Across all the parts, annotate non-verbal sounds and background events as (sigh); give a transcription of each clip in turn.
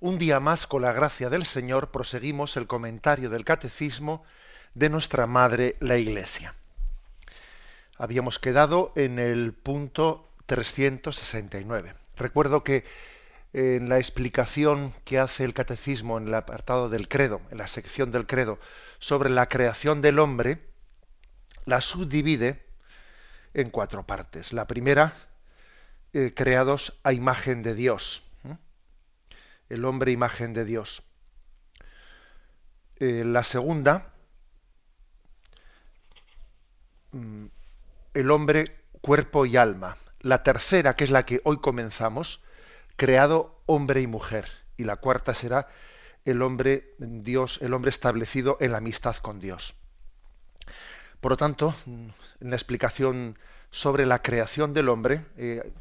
Un día más, con la gracia del Señor, proseguimos el comentario del Catecismo de nuestra Madre, la Iglesia. Habíamos quedado en el punto 369. Recuerdo que en la explicación que hace el Catecismo en el apartado del credo, en la sección del credo, sobre la creación del hombre, la subdivide en cuatro partes. La primera, eh, creados a imagen de Dios el hombre imagen de Dios. Eh, la segunda, mm, el hombre cuerpo y alma. La tercera, que es la que hoy comenzamos, creado hombre y mujer. Y la cuarta será el hombre Dios, el hombre establecido en la amistad con Dios. Por lo tanto, mm, en la explicación sobre la creación del hombre, eh,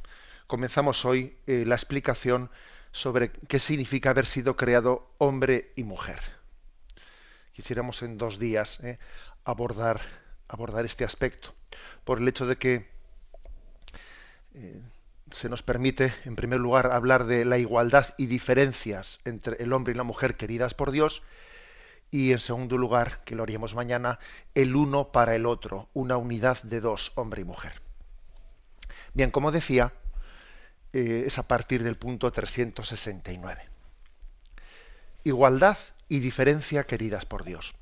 comenzamos hoy eh, la explicación sobre qué significa haber sido creado hombre y mujer. Quisiéramos en dos días eh, abordar, abordar este aspecto, por el hecho de que eh, se nos permite, en primer lugar, hablar de la igualdad y diferencias entre el hombre y la mujer queridas por Dios, y en segundo lugar, que lo haríamos mañana, el uno para el otro, una unidad de dos, hombre y mujer. Bien, como decía, eh, es a partir del punto 369. Igualdad y diferencia queridas por Dios.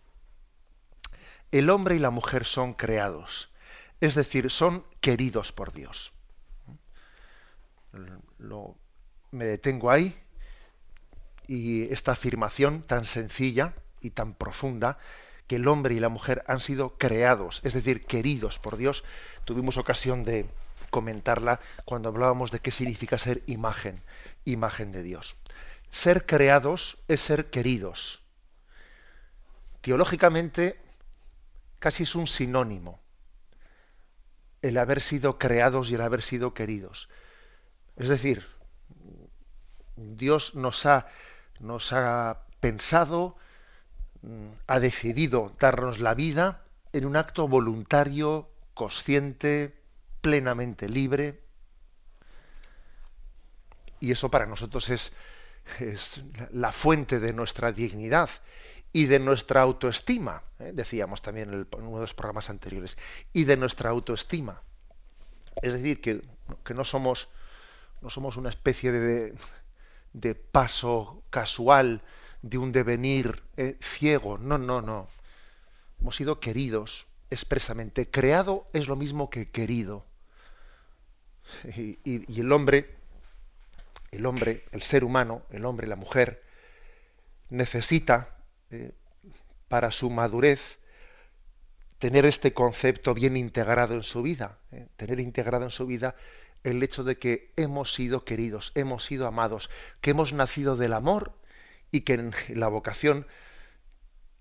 El hombre y la mujer son creados, es decir, son queridos por Dios. me detengo ahí y esta afirmación tan sencilla y tan profunda que el hombre y la mujer han sido creados, es decir, queridos por Dios, tuvimos ocasión de, comentarla cuando hablábamos de qué significa ser imagen, imagen de Dios. Ser creados es ser queridos. Teológicamente casi es un sinónimo el haber sido creados y el haber sido queridos. Es decir, Dios nos ha, nos ha pensado, mm, ha decidido darnos la vida en un acto voluntario, consciente, plenamente libre. Y eso para nosotros es, la fuente de nuestra dignidad y de nuestra autoestima, ¿eh? decíamos también en, uno de los programas anteriores, y de nuestra autoestima. Es decir, que, no, somos, no somos una especie de, de paso casual, de un devenir eh, ciego. No, no, no. Hemos sido queridos expresamente. Creado es lo mismo que querido. (laughs) Y, el hombre, el hombre, el ser humano, el hombre, la mujer, necesita eh, para su madurez tener este concepto bien integrado en su vida, eh, tener integrado en su vida el hecho de que hemos sido queridos, hemos sido amados, que hemos nacido del amor y que en (laughs) la vocación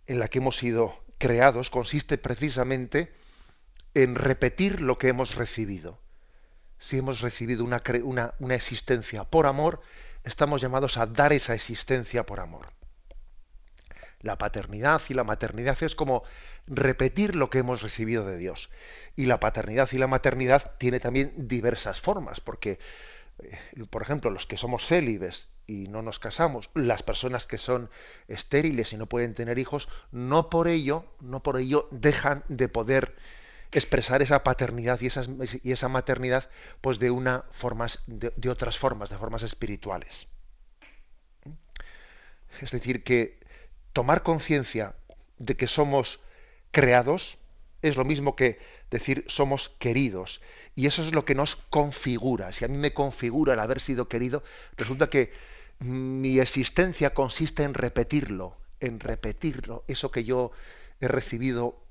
en la que hemos sido creados consiste precisamente en repetir lo que hemos recibido si hemos recibido una, una, existencia por amor, estamos llamados a dar esa existencia por amor. La paternidad y la maternidad es como repetir lo que hemos recibido de Dios. Y la paternidad y la maternidad tiene también diversas formas, porque, eh, por ejemplo, los que somos célibes y no nos casamos, las personas que son estériles y no pueden tener hijos, no por ello, no por ello dejan de poder expresar esa paternidad y, y esa maternidad pues de una formas de, otras formas de formas espirituales. Es decir que tomar conciencia de que somos creados es lo mismo que decir somos queridos. Y eso es lo que nos configura. Si a mí me configura el haber sido querido resulta que mi existencia consiste en repetirlo en repetirlo eso que yo he recibido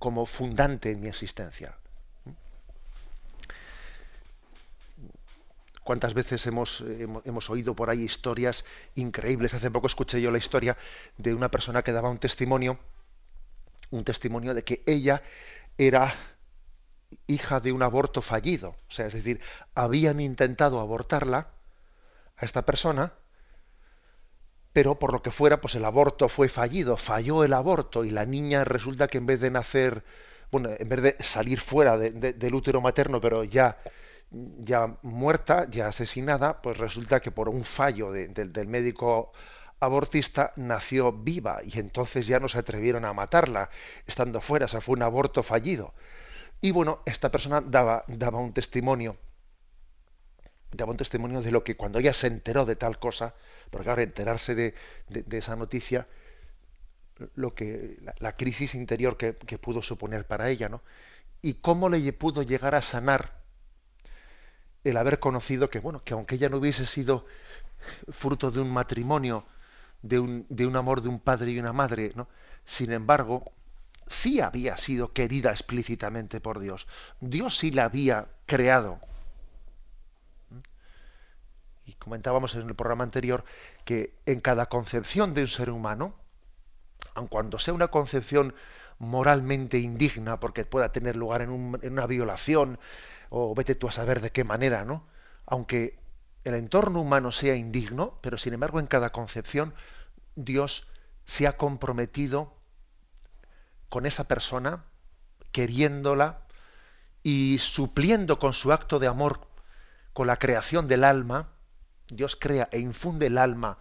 como fundante en mi existencia. cuántas veces hemos, hemos, oído por ahí historias increíbles. Hace poco escuché yo la historia de una persona que daba un testimonio, un testimonio de que ella era hija de un aborto fallido. O sea, es decir, habían intentado abortarla a esta persona, pero por lo que fuera, pues el aborto fue fallido, falló el aborto y la niña resulta que en vez de nacer, bueno, en vez de salir fuera del útero materno, pero ya, ya muerta, ya asesinada, pues resulta que por un fallo del médico abortista nació viva y entonces ya no se atrevieron a matarla estando fuera, o sea, fue un aborto fallido. Y bueno, esta persona daba, daba un testimonio, daba un testimonio de lo que cuando ella se enteró de tal cosa, porque ahora enterarse de, esa noticia, lo que la, crisis interior que, pudo suponer para ella, ¿no? Y cómo le pudo llegar a sanar el haber conocido que, bueno, que aunque ella no hubiese sido fruto de un matrimonio, de un, de un amor de un padre y una madre, ¿no? Sin embargo, sí había sido querida explícitamente por Dios. Dios sí la había creado. Y comentábamos en el programa anterior que en cada concepción de un ser humano, aun cuando sea una concepción moralmente indigna, porque pueda tener lugar en, en una violación, o vete tú a saber de qué manera, ¿no? Aunque el entorno humano sea indigno, pero sin embargo en cada concepción Dios se ha comprometido con esa persona, queriéndola y supliendo con su acto de amor, con la creación del alma, Dios crea e infunde el alma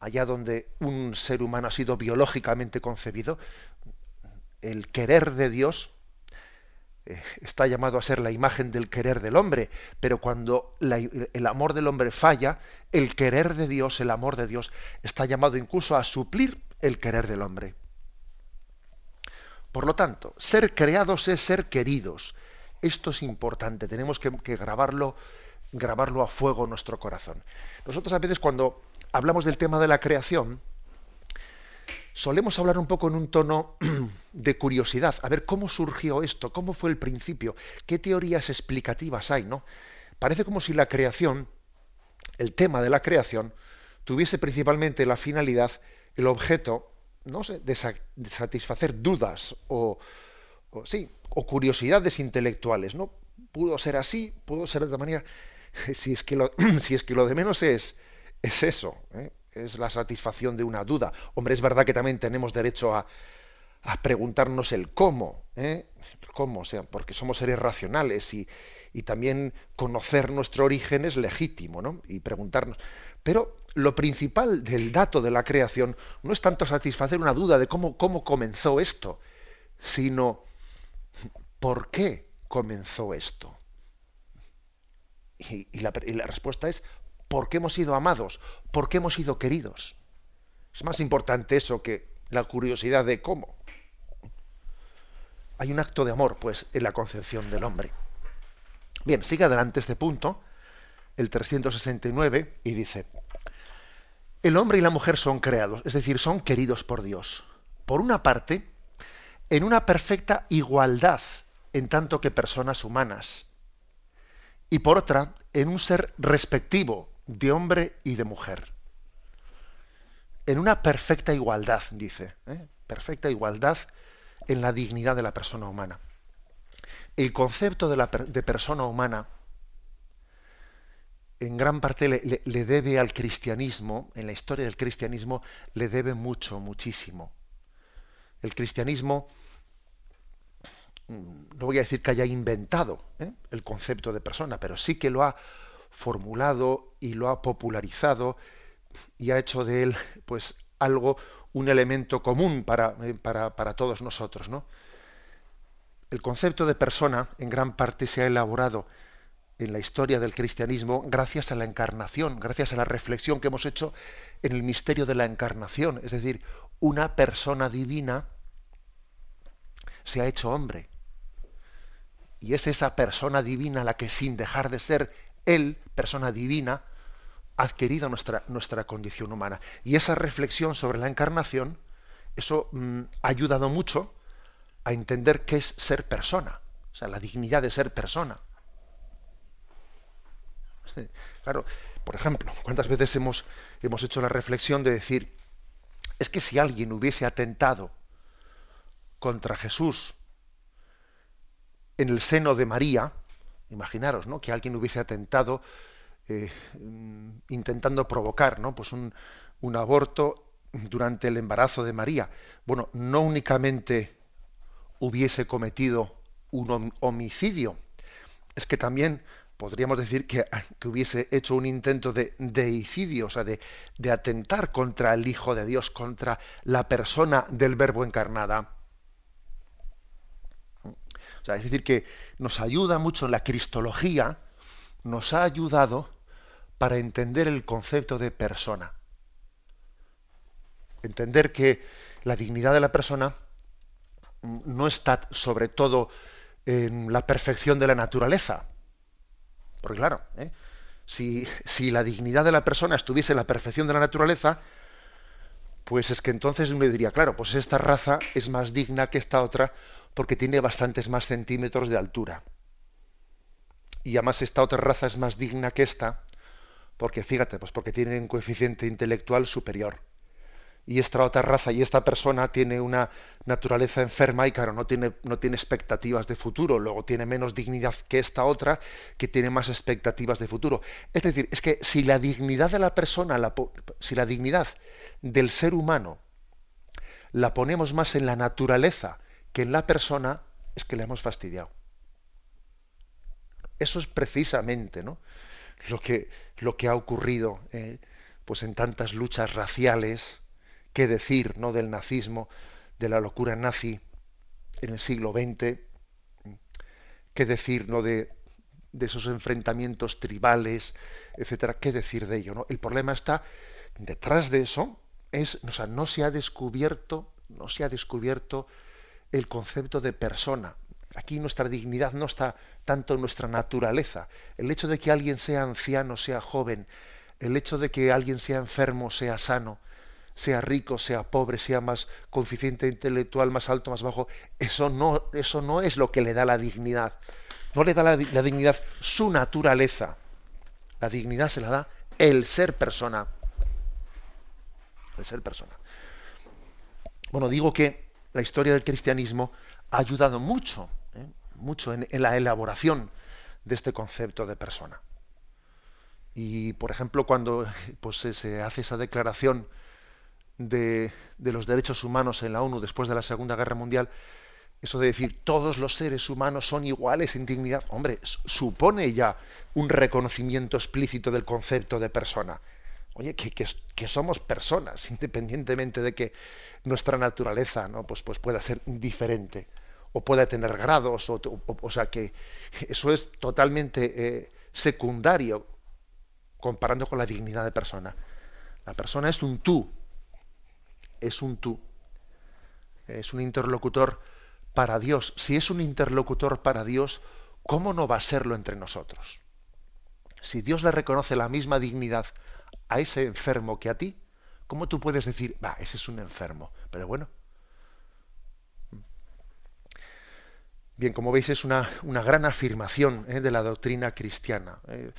allá donde un ser humano ha sido biológicamente concebido, el querer de Dios eh, está llamado a ser la imagen del querer del hombre, pero cuando el amor del hombre falla, el querer de Dios, el amor de Dios, está llamado incluso a suplir el querer del hombre. Por lo tanto, ser creados es ser queridos. Esto es importante, tenemos que, grabarlo, grabarlo a fuego nuestro corazón. Nosotros a veces cuando hablamos del tema de la creación, solemos hablar un poco en un tono (clears throat) de curiosidad, a ver cómo surgió esto, cómo fue el principio, qué teorías explicativas hay, ¿no? Parece como si la creación, el tema de la creación, tuviese principalmente la finalidad, el objeto, no sé, de, satisfacer dudas o, sí, o curiosidades intelectuales, ¿no? Pudo ser así, pudo ser de otra manera. (laughs) (clears throat) Si es que lo, de menos es, es eso, ¿eh? es la satisfacción de una duda. Hombre, es verdad que también tenemos derecho a, a preguntarnos el cómo, ¿eh? cómo, o sea, porque somos seres racionales y, y también conocer nuestro origen es legítimo, ¿no? Y preguntarnos. Pero lo principal del dato de la creación no es tanto satisfacer una duda de cómo, cómo comenzó esto, sino por qué comenzó esto. Y, la, respuesta es ¿por qué hemos sido amados? ¿Por qué hemos sido queridos? Es más importante eso que la curiosidad de cómo. Hay un acto de amor, pues, en la concepción del hombre. Bien, sigue adelante este punto, el 369, y dice, el hombre y la mujer son creados, es decir, son queridos por Dios. Por una parte, en una perfecta igualdad en tanto que personas humanas. Y por otra, en un ser respectivo de hombre y de mujer. En una perfecta igualdad, dice, ¿eh? perfecta igualdad en la dignidad de la persona humana. El concepto de, persona humana en gran parte le, debe al cristianismo, en la historia del cristianismo, le debe mucho, muchísimo. El cristianismo, no voy a decir que haya inventado ¿eh? el concepto de persona, pero sí que lo ha formulado y lo ha popularizado y ha hecho de él pues algo, un elemento común para, eh, para, para todos nosotros. ¿no? El concepto de persona en gran parte se ha elaborado en la historia del cristianismo gracias a la encarnación, gracias a la reflexión que hemos hecho en el misterio de la encarnación. Es decir, una persona divina se ha hecho hombre. Y es esa persona divina la que sin dejar de ser él, persona divina, ha adquirido nuestra, nuestra condición humana. Y esa reflexión sobre la encarnación, eso mm, ha ayudado mucho a entender qué es ser persona, o sea, la dignidad de ser persona. Claro, por ejemplo, ¿cuántas veces hemos, hemos hecho la reflexión de decir, es que si alguien hubiese atentado contra Jesús en el seno de María, imaginaros, ¿no? Que alguien hubiese atentado eh, intentando provocar, ¿no? Pues un, aborto durante el embarazo de María. Bueno, no únicamente hubiese cometido un homicidio, es que también podríamos decir que, hubiese hecho un intento de deicidio, o sea, de, de, atentar contra el Hijo de Dios, contra la persona del Verbo encarnada. Sea, es decir, que nos ayuda mucho la cristología, nos ha ayudado para entender el concepto de persona. Entender que la dignidad de la persona no está sobre todo en la perfección de la naturaleza. Porque claro, ¿eh? si, si, la dignidad de la persona estuviese en la perfección de la naturaleza, pues es que entonces uno diría, claro, pues esta raza es más digna que esta otra porque tiene bastantes más centímetros de altura. Y además esta otra raza es más digna que esta porque, fíjate, pues porque tiene un coeficiente intelectual superior y esta otra raza y esta persona tiene una naturaleza enferma y claro, no tiene, no tiene expectativas de futuro, luego tiene menos dignidad que esta otra que tiene más expectativas de futuro. Es decir, es que si la dignidad de la persona, si la dignidad del ser humano la ponemos más en la naturaleza que en la persona, es que le hemos fastidiado. Eso es precisamente ¿no? lo, que, lo que ha ocurrido eh, pues en tantas luchas raciales, qué decir ¿no? del nazismo, de la locura nazi en el siglo XX, qué decir ¿no? de, esos enfrentamientos tribales, etcétera, qué decir de ello. El problema está detrás de eso, es, o sea, no se ha descubierto, no se ha descubierto el concepto de persona. Aquí nuestra dignidad no está tanto en nuestra naturaleza. El hecho de que alguien sea anciano, sea joven, el hecho de que alguien sea enfermo, sea sano, sea rico, sea pobre, sea más coeficiente intelectual más alto, más bajo, eso no, eso no es lo que le da la dignidad. No le da la, dignidad su naturaleza. La dignidad se la da el ser persona. El ser persona. Bueno, digo que la historia del cristianismo ha ayudado mucho, ¿eh? mucho en, la elaboración de este concepto de persona. Y, por ejemplo, cuando pues, se hace esa declaración de, los derechos humanos en la ONU después de la Segunda Guerra Mundial, eso de decir todos los seres humanos son iguales en dignidad, hombre, supone ya un reconocimiento explícito del concepto de persona. Oye, que, somos personas, (laughs) independientemente de que nuestra naturaleza ¿no? pues, pues pueda ser diferente o pueda tener grados, o, o, sea que eso es totalmente eh, secundario comparando con la dignidad de persona. La persona es un tú, es un tú, es un interlocutor para Dios. Si es un interlocutor para Dios, ¿cómo no va a serlo entre nosotros? Si Dios le reconoce la misma dignidad a ese enfermo que a ti, ¿cómo tú puedes decir, va, ese es un enfermo? Pero bueno. Bien, como veis, es una, una gran afirmación ¿eh? de la doctrina cristiana. ¿eh?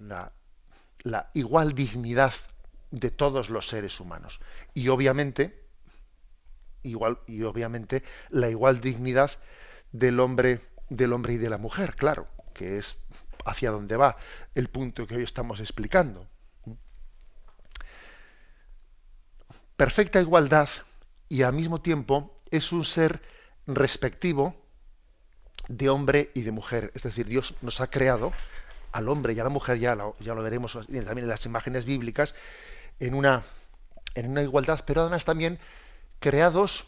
la, la igual dignidad de todos los seres humanos. Y obviamente, igual, y obviamente la igual dignidad del hombre, del hombre y de la mujer, claro, que es hacia donde va el punto que hoy estamos explicando. Perfecta igualdad y al mismo tiempo es un ser respectivo de hombre y de mujer. Es decir, Dios nos ha creado al hombre y a la mujer, ya lo, ya lo veremos también en las imágenes bíblicas, en una, en una igualdad, pero además también creados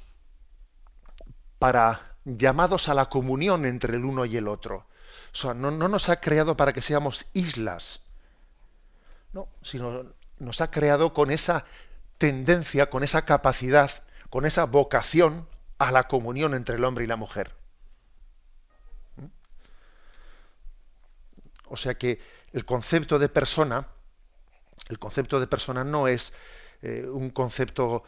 para llamados a la comunión entre el uno y el otro. O sea, no, no nos ha creado para que seamos islas, no, sino nos ha creado con esa tendencia, con esa capacidad, con esa vocación a la comunión entre el hombre y la mujer. ¿Mm? O sea que el concepto de persona el concepto de persona no es eh, un concepto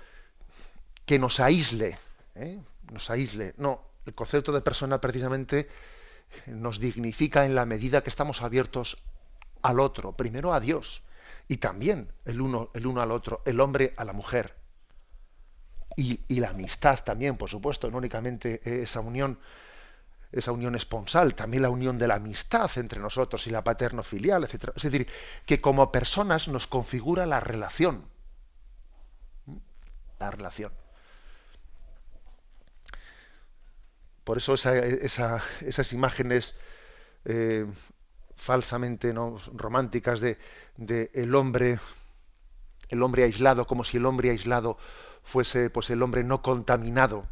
que nos aísle, ¿eh? nos aísle. No, el concepto de persona precisamente nos dignifica en la medida que estamos abiertos al otro, primero a Dios y también el uno, el uno al otro, el hombre a la mujer. Y, y la amistad también, por supuesto, no únicamente esa unión esa unión esponsal, también la unión de la amistad entre nosotros y la paterno-filial, etc. Es decir, que como personas nos configura la relación. La relación. Por eso esas imágenes eh, falsamente ¿no? románticas de, el hombre el hombre aislado, como si el hombre aislado fuese pues el hombre no contaminado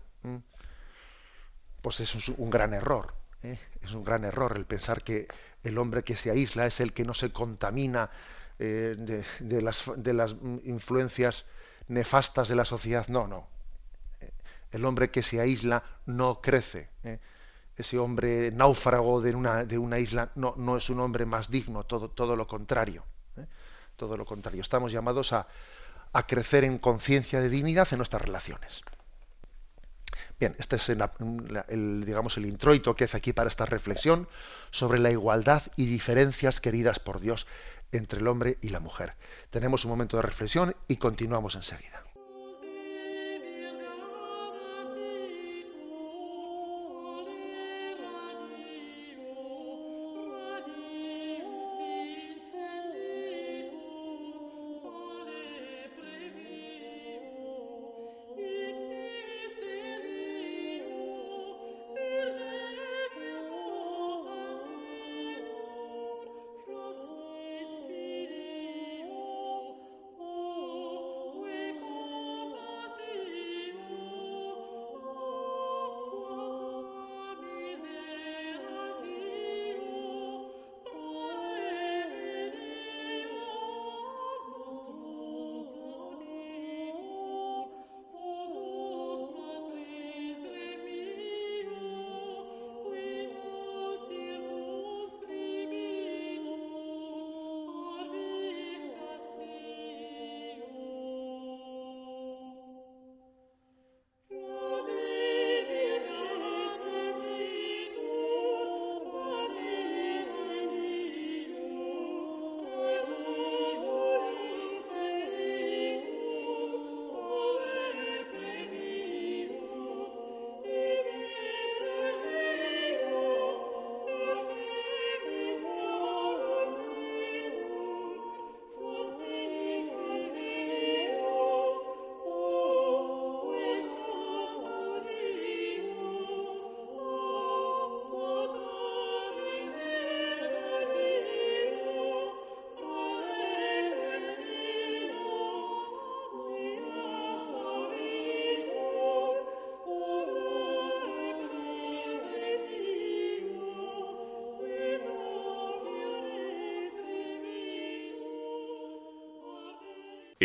pues es un gran error. ¿eh? Es un gran error el pensar que el hombre que se aísla es el que no se contamina eh, de, las, de, las, influencias nefastas de la sociedad. No, no. El hombre que se aísla no crece. ¿eh? Ese hombre náufrago de una, de una isla no, no, es un hombre más digno, todo, todo lo contrario. Todo lo contrario. Estamos llamados a, a crecer en conciencia de dignidad en nuestras relaciones. Bien, este es el, digamos, el introito que hace aquí para esta reflexión sobre la igualdad y diferencias queridas por Dios entre el hombre y la mujer. Tenemos un momento de reflexión y continuamos enseguida.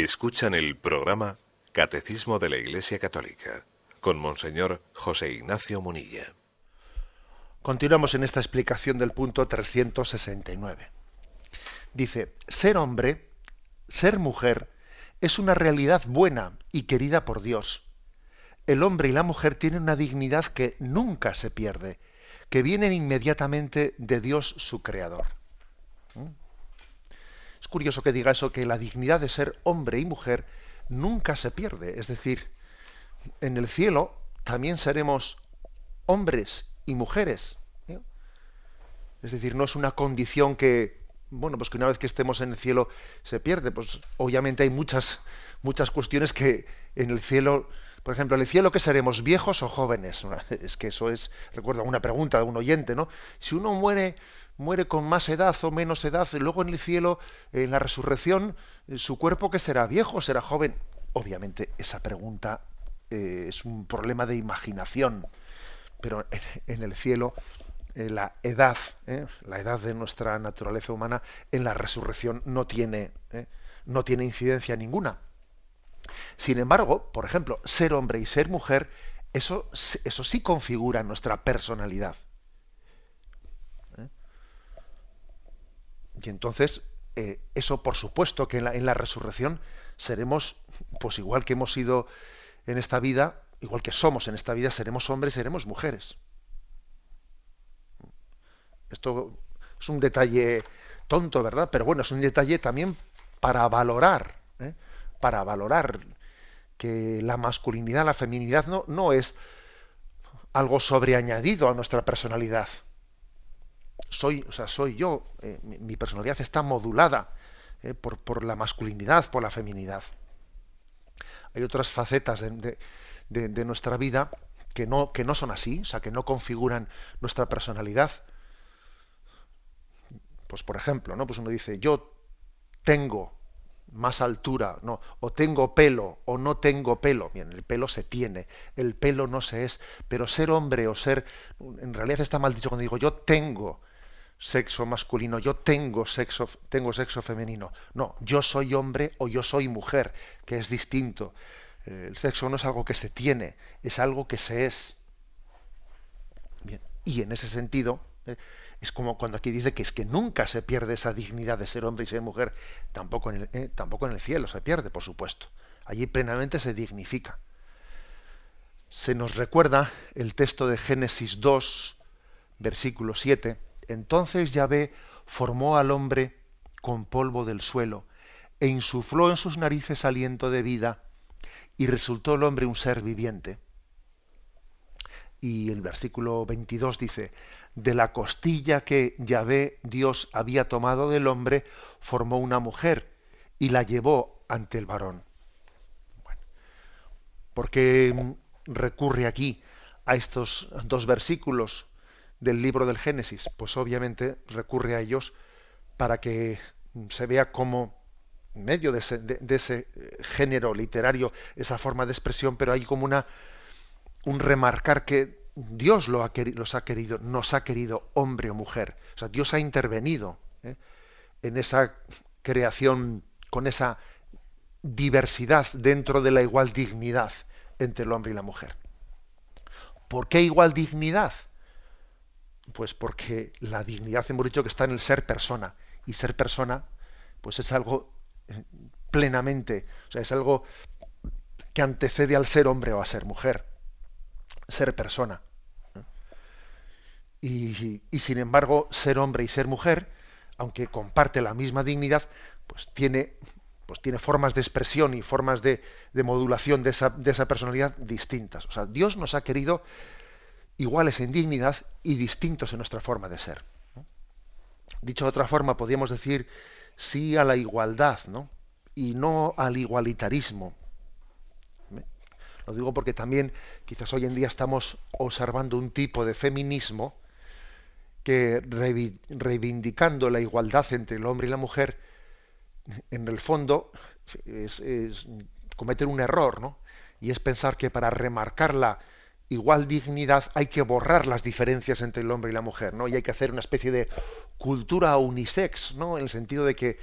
Escuchan el programa Catecismo de la Iglesia Católica con Monseñor José Ignacio Munilla. Continuamos en esta explicación del punto 369. Dice, ser hombre, ser mujer, es una realidad buena y querida por Dios. El hombre y la mujer tienen una dignidad que nunca se pierde, que vienen inmediatamente de Dios su Creador. Es curioso que diga eso, que la dignidad de ser hombre y mujer nunca se pierde. Es decir, en el cielo también seremos hombres y mujeres. ¿eh? Es decir, no es una condición que, bueno, pues que una vez que estemos en el cielo se pierde. Pues obviamente hay muchas, muchas cuestiones que en el cielo, por ejemplo, en el cielo, ¿qué seremos? ¿Viejos o jóvenes? (laughs) Es que eso es, recuerdo una pregunta de un oyente, ¿no? Si uno muere muere con más edad o menos edad, luego en el cielo, en la resurrección, eh, su cuerpo que será viejo será joven. Obviamente esa pregunta eh, es un problema de imaginación, pero en, el cielo eh, la edad, la edad de nuestra naturaleza humana en la resurrección no tiene, no tiene incidencia ninguna. Sin embargo, por ejemplo, ser hombre y ser mujer, eso, sí configura nuestra personalidad. Y entonces, eh, eso por supuesto que en la, resurrección seremos, pues igual que hemos sido en esta vida, igual que somos en esta vida, seremos hombres, seremos mujeres. Esto es un detalle tonto, ¿verdad? Pero bueno, es un detalle también para valorar, ¿eh? Para valorar que la masculinidad, la feminidad no, es algo sobreañadido a nuestra personalidad. Soy, o sea, soy yo, eh, mi, personalidad está modulada eh, por, por, la masculinidad, por la feminidad. Hay otras facetas de, de, nuestra vida que no, que no son así, o sea, que no configuran nuestra personalidad. Pues por ejemplo, ¿no? Pues uno dice, yo tengo más altura, no, o tengo pelo o no tengo pelo. Bien, el pelo se tiene, el pelo no se es, pero ser hombre o ser, en realidad está mal dicho cuando digo yo tengo sexo masculino, yo tengo sexo, tengo sexo femenino. No, yo soy hombre o yo soy mujer, que es distinto. El sexo no es algo que se tiene, es algo que se es. Bien, y en ese sentido, eh, es como cuando aquí dice que es que nunca se pierde esa dignidad de ser hombre y ser mujer, tampoco en el, eh, tampoco en el cielo se pierde, por supuesto. Allí plenamente se dignifica. Se nos recuerda el texto de Génesis 2, versículo 7. Entonces Yahvé formó al hombre con polvo del suelo e insufló en sus narices aliento de vida y resultó el hombre un ser viviente. Y el versículo 22 dice, de la costilla que Yahvé Dios había tomado del hombre, formó una mujer y la llevó ante el varón. ¿Por qué recurre aquí a estos dos versículos del libro del Génesis? Pues obviamente recurre a ellos para que se vea cómo medio de ese, de ese, género literario, esa forma de expresión, pero hay como una un remarcar que Dios lo ha los ha querido, nos ha querido hombre o mujer. O sea, Dios ha intervenido ¿eh? en esa creación con esa diversidad dentro de la igual dignidad entre el hombre y la mujer. ¿Por qué igual dignidad? Pues porque la dignidad hemos dicho que está en el ser persona y ser persona pues es algo eh, plenamente, o sea, es algo que antecede al ser hombre o a ser mujer ser persona. Y, sin embargo, ser hombre y ser mujer, aunque comparte la misma dignidad, pues tiene, pues tiene formas de expresión y formas de, modulación de esa, de esa, personalidad distintas. O sea, Dios nos ha querido iguales en dignidad y distintos en nuestra forma de ser. Dicho de otra forma, podríamos decir sí a la igualdad, ¿no? Y no al igualitarismo. Lo digo porque también quizás hoy en día estamos observando un tipo de feminismo que reivindicando la igualdad entre el hombre y la mujer, en el fondo es, cometer un error, ¿no? Y es pensar que para remarcar la igual dignidad hay que borrar las diferencias entre el hombre y la mujer, ¿no? Y hay que hacer una especie de cultura unisex, ¿no? En el sentido de que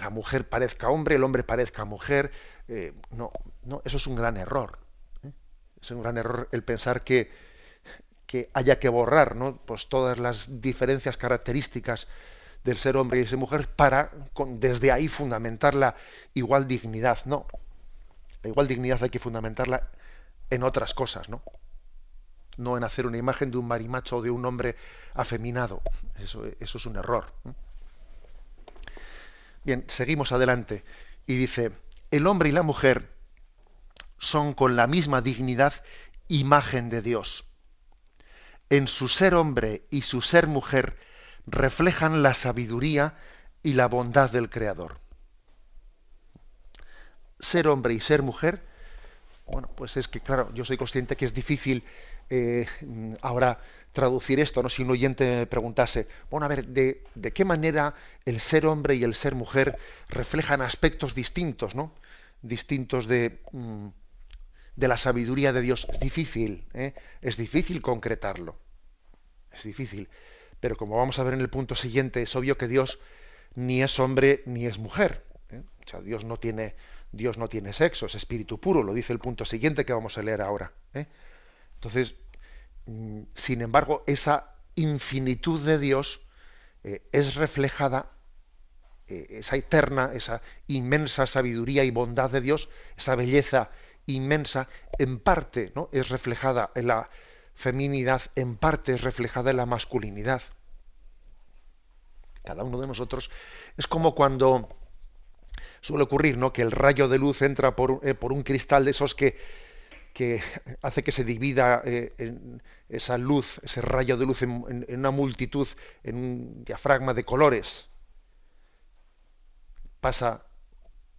la mujer parezca hombre, el hombre parezca mujer. Eh, no, no, eso es un gran error. ¿eh? Es un gran error el pensar que, que haya que borrar ¿no? pues todas las diferencias características del ser hombre y ser mujer para desde ahí fundamentar la igual dignidad. No. La igual dignidad hay que fundamentarla en otras cosas, ¿no? No en hacer una imagen de un marimacho o de un hombre afeminado. Eso, eso es un error. Bien, seguimos adelante. Y dice, el hombre y la mujer son con la misma dignidad imagen de Dios. En su ser hombre y su ser mujer reflejan la sabiduría y la bondad del Creador. Ser hombre y ser mujer, bueno, pues es que claro, yo soy consciente que es difícil eh, ahora traducir esto, ¿no? Si un oyente me preguntase, bueno, a ver, ¿de, qué manera el ser hombre y el ser mujer reflejan aspectos distintos, ¿no? Distintos de, mm, de la sabiduría de Dios. Es difícil, ¿eh? es difícil concretarlo. Es difícil. Pero como vamos a ver en el punto siguiente, es obvio que Dios ni es hombre ni es mujer. ¿eh? O sea, Dios no tiene, Dios no tiene sexo, es espíritu puro, lo dice el punto siguiente que vamos a leer ahora. ¿eh? Entonces, mm, sin embargo, esa infinitud de Dios eh, es reflejada, eh, esa eterna, esa inmensa sabiduría y bondad de Dios, esa belleza inmensa, en parte ¿no? es reflejada en la feminidad, en parte es reflejada en la masculinidad. cada uno de nosotros, es como cuando suele ocurrir, ¿no? Que el rayo de luz entra por, eh, por un cristal de esos que, que (laughs) hace que se divida eh, en esa luz, ese rayo de luz en, una multitud, en un diafragma de colores. Pasa,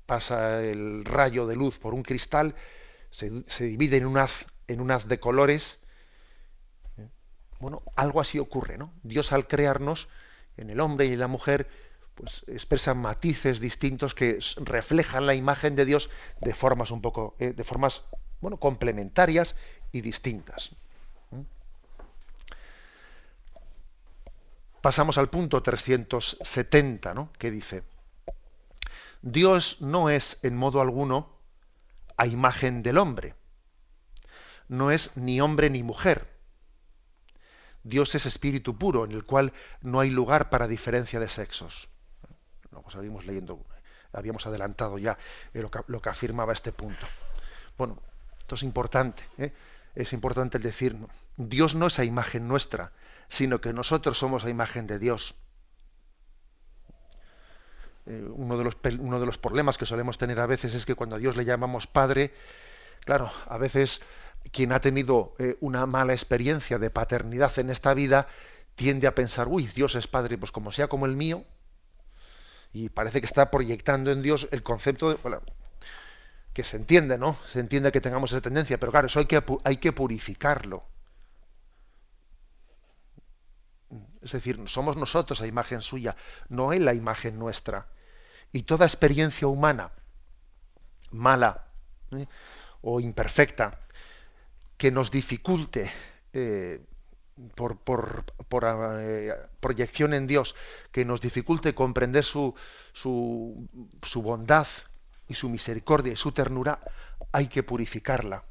pasa el rayo de luz por un cristal, se, se divide en un haz, en un haz de colores. Bueno, algo así ocurre, ¿no? Dios al crearnos, en el hombre y en la mujer, pues expresan matices distintos que reflejan la imagen de Dios de formas un poco, eh, de formas bueno, complementarias y distintas. Pasamos al punto 370, ¿no? que dice, Dios no es en modo alguno a imagen del hombre, no es ni hombre ni mujer. Dios es espíritu puro, en el cual no hay lugar para diferencia de sexos. Luego seguimos leyendo, habíamos adelantado ya lo que, lo que afirmaba este punto. Bueno, es importante. ¿eh? Es importante el decir, Dios no es a imagen nuestra, sino que nosotros somos a imagen de Dios. Eh, uno, de los, uno de los problemas que solemos tener a veces es que cuando a Dios le llamamos Padre, claro, a veces quien ha tenido eh, una mala experiencia de paternidad en esta vida tiende a pensar, uy, Dios es Padre, pues como sea como el mío, y parece que está proyectando en Dios el concepto de, que se entiende, ¿no? Se entiende que tengamos esa tendencia, pero claro, eso hay que, hay que purificarlo. Es decir, somos nosotros la imagen suya, no es la imagen nuestra. Y toda experiencia humana, mala ¿eh? o imperfecta, que nos dificulte eh, por, por, eh, proyección en Dios, que nos dificulte comprender su, su, su bondad, y su misericordia y su ternura, hay que purificarla.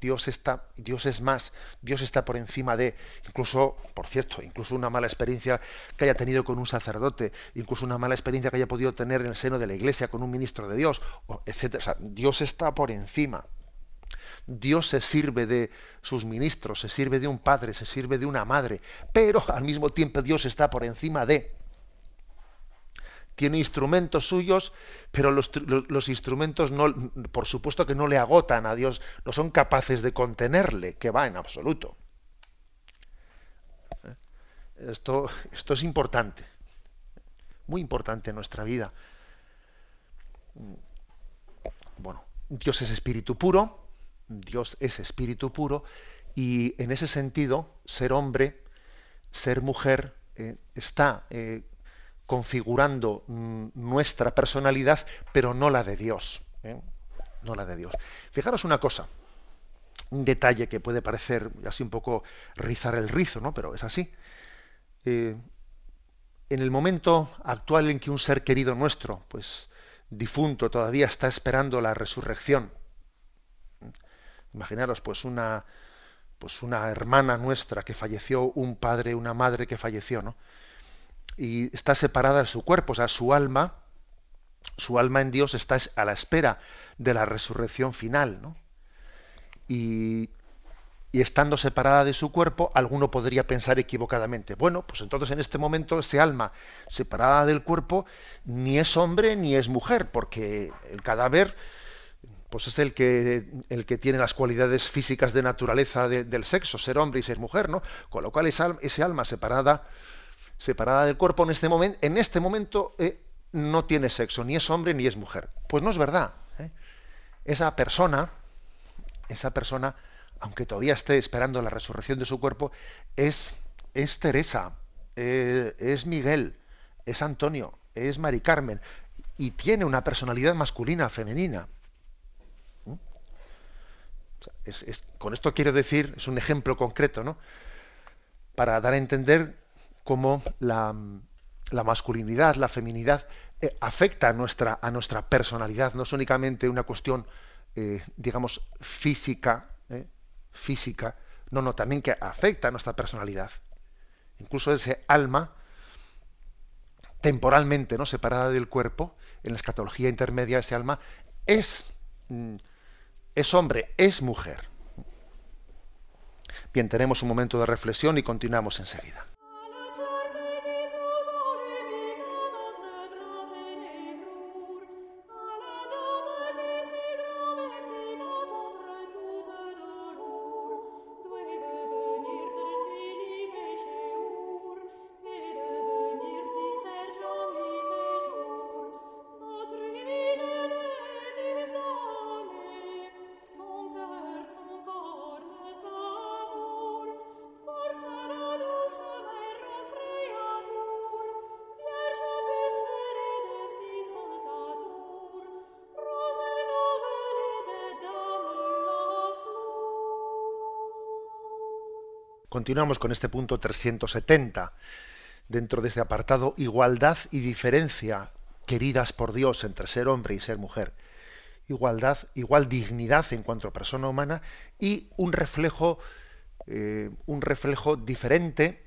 Dios está, Dios es más, Dios está por encima de, incluso, por cierto, incluso una mala experiencia que haya tenido con un sacerdote, incluso una mala experiencia que haya podido tener en el seno de la iglesia con un ministro de Dios, etc. Dios está por encima. Dios se sirve de sus ministros, se sirve de un padre, se sirve de una madre, pero al mismo tiempo Dios está por encima de tiene instrumentos suyos, pero los, instrumentos no, por supuesto que no le agotan a Dios, no son capaces de contenerle, que va en absoluto. ¿Eh? Esto, esto es importante, muy importante en nuestra vida. Bueno, Dios es espíritu puro, Dios es espíritu puro, y en ese sentido, ser hombre, ser mujer, eh, está eh, configurando mm, nuestra personalidad, pero no la de Dios. ¿eh? No la de Dios. Fijaros una cosa, un detalle que puede parecer así un poco rizar el rizo, ¿no? Pero es así. Eh, en el momento actual en que un ser querido nuestro, pues difunto, todavía está esperando la resurrección. Imaginaros, pues una, pues una hermana nuestra que falleció, un padre, una madre que falleció, ¿no? Y está separada de su cuerpo, o sea, su alma, su alma en Dios está a la espera de la resurrección final, ¿no? Y, y estando separada de su cuerpo, alguno podría pensar equivocadamente, bueno, pues entonces en este momento ese alma separada del cuerpo ni es hombre ni es mujer, porque el cadáver pues es el que, el que tiene las cualidades físicas de naturaleza del sexo, ser hombre y ser mujer, ¿no? Con lo cual ese alma separada separada del cuerpo en este momento, en este momento eh, no tiene sexo, ni es hombre ni es mujer. Pues no es verdad. ¿eh? Esa persona, esa persona, aunque todavía esté esperando la resurrección de su cuerpo, es, es Teresa, eh, es Miguel, es Antonio, es Mari Carmen, y tiene una personalidad masculina, femenina. con esto quiero decir, es un ejemplo concreto, ¿no? Para dar a entender cómo la, masculinidad, la feminidad, eh, afecta a nuestra, a nuestra personalidad. No es únicamente una cuestión, eh, digamos, física, eh, física, no, no, también que afecta a nuestra personalidad. Incluso ese alma, temporalmente no separada del cuerpo, en la escatología intermedia ese alma, es, mm, es hombre, es mujer. Bien, tenemos un momento de reflexión y continuamos enseguida. Continuamos con este punto 370, dentro de ese apartado igualdad y diferencia queridas por Dios entre ser hombre y ser mujer. Igualdad, igual dignidad en cuanto a persona humana y un reflejo, eh, un reflejo diferente,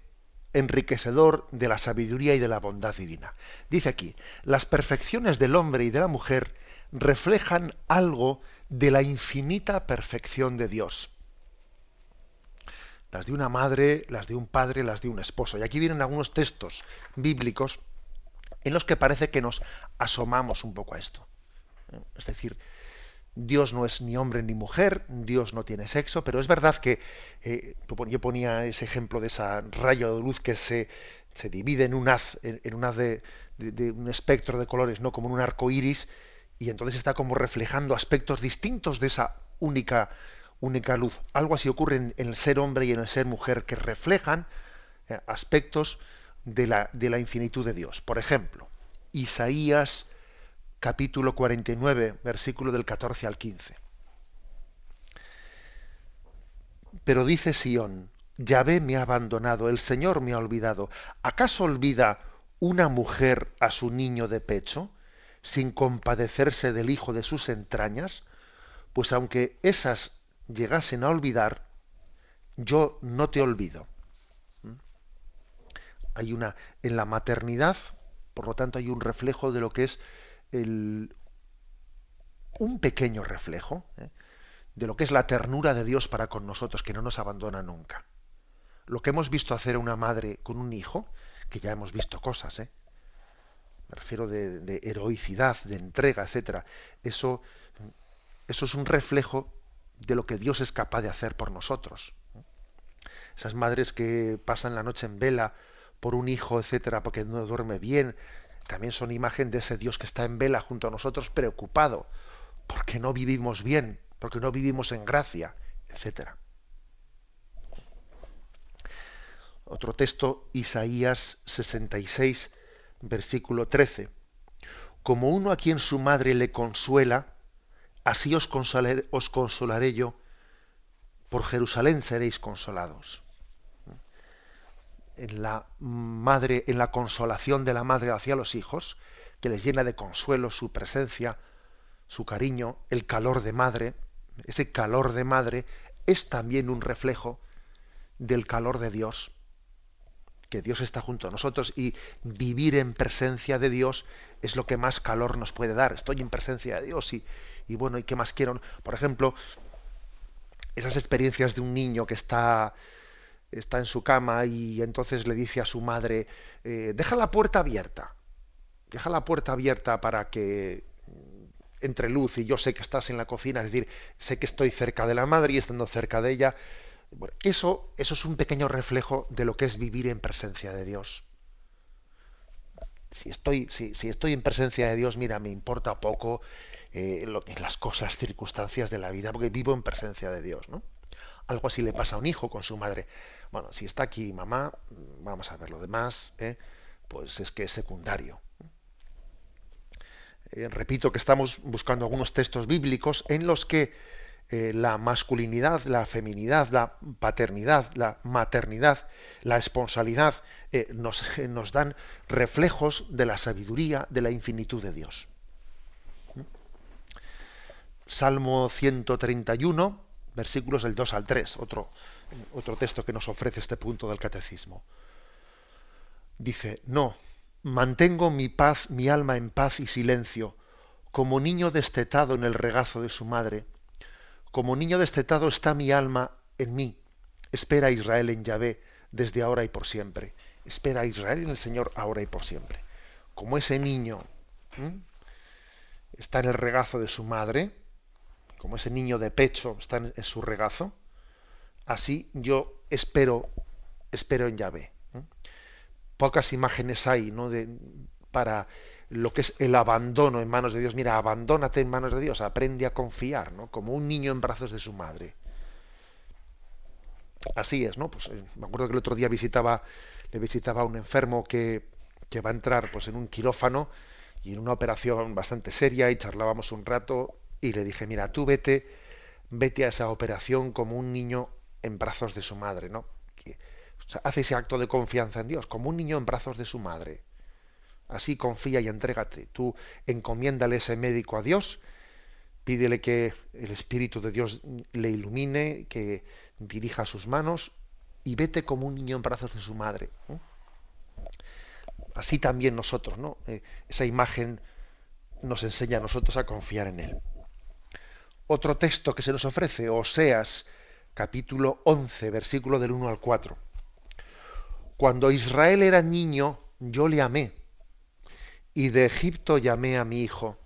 enriquecedor de la sabiduría y de la bondad divina. Dice aquí, las perfecciones del hombre y de la mujer reflejan algo de la infinita perfección de Dios. Las de una madre, las de un padre, las de un esposo. Y aquí vienen algunos textos bíblicos en los que parece que nos asomamos un poco a esto. Es decir, Dios no es ni hombre ni mujer, Dios no tiene sexo, pero es verdad que eh, yo ponía ese ejemplo de esa rayo de luz que se, se divide en un haz, en, un haz de, un espectro de colores, no como en un arco iris, y entonces está como reflejando aspectos distintos de esa única, única luz. Algo así ocurre en, el ser hombre y en el ser mujer, que reflejan eh, aspectos de la, de la infinitud de Dios. Por ejemplo, Isaías capítulo 49, versículo del 14 al 15. Pero dice Sión, Yahvé me ha abandonado, el Señor me ha olvidado. ¿Acaso olvida una mujer a su niño de pecho, sin compadecerse del hijo de sus entrañas? Pues aunque esas llegasen a olvidar, yo no te olvido hay una en la maternidad, por lo tanto hay un reflejo de lo que es el, un pequeño reflejo ¿eh? de lo que es la ternura de Dios para con nosotros, que no nos abandona nunca. Lo que hemos visto hacer una madre con un hijo, que ya hemos visto cosas, ¿eh? me refiero de, heroicidad, de entrega, etcétera. Eso, eso es un reflejo de lo que Dios es capaz de hacer por nosotros. Esas madres que pasan la noche en vela por un hijo, etcétera, porque no duerme bien, también son imagen de ese Dios que está en vela junto a nosotros, preocupado, porque no vivimos bien, porque no vivimos en gracia, etcétera. Otro texto, Isaías 66, versículo 13. Como uno a quien su madre le consuela, así os consolaré, os consolaré yo, por Jerusalén seréis consolados. En la madre, en la consolación de la madre hacia los hijos, que les llena de consuelo su presencia, su cariño, el calor de madre, ese calor de madre es también un reflejo del calor de Dios, que Dios está junto a nosotros y vivir en presencia de Dios es lo que más calor nos puede dar. Estoy en presencia de Dios y, y bueno, ¿y qué más quiero? Por ejemplo, esas experiencias de un niño que está está en su cama y entonces le dice a su madre, eh, deja la puerta abierta, deja la puerta abierta para que entre luz y yo sé que estás en la cocina, es decir, sé que estoy cerca de la madre y estando cerca de ella. eso, eso es un pequeño reflejo de lo que es vivir en presencia de Dios. Si estoy, en presencia de Dios, mira, me importa poco eh, lo, las cosas, circunstancias de la vida, porque vivo en presencia de Dios, ¿no? Algo así le pasa a un hijo con su madre. Bueno, si está aquí mamá, vamos a ver lo demás, ¿eh? pues es que es secundario. Eh, repito que estamos buscando algunos textos bíblicos en los que eh, la masculinidad, la feminidad, la paternidad, la maternidad, la esponsalidad nos, (laughs) nos, dan reflejos de la sabiduría, de la infinitud de Dios. Salmo 131, versículos del 2 al 3, otro, otro texto que nos ofrece este punto del catecismo. Dice, no, mantengo mi paz, mi alma en paz y silencio, como niño destetado en el regazo de su madre. Como niño destetado está mi alma en mí. Espera a Israel en Yahvé desde ahora y por siempre. Espera a Israel en el Señor ahora y por siempre. Como ese niño está en el regazo de su madre, como ese niño de pecho está en, su regazo, así yo espero, espero en Yahvé. Pocas imágenes hay ¿no? de, para lo que es el abandono en manos de Dios. Mira, abandónate en manos de Dios, aprende a confiar, ¿no? como un niño en brazos de su madre. Así es, ¿no? Pues eh, me acuerdo que el otro día visitaba, le visitaba a un enfermo que, que va a entrar pues, en un quirófano y en una operación bastante seria y charlábamos un rato y le dije, mira, tú vete, vete a esa operación como un niño en brazos de su madre, ¿no? hace ese acto de confianza en Dios, como un niño en brazos de su madre. Así confía y entrégate. Tú encomiéndale ese médico a Dios, pídele que el Espíritu de Dios le ilumine, que dirija sus manos y vete como un niño en brazos de su madre. Así también nosotros, ¿no? Eh, esa imagen nos enseña a nosotros a confiar en Él. Otro texto que se nos ofrece, Oseas, capítulo 11, versículo del 1 al 4. Cuando Israel era niño, yo le amé, y de Egipto llamé a mi hijo.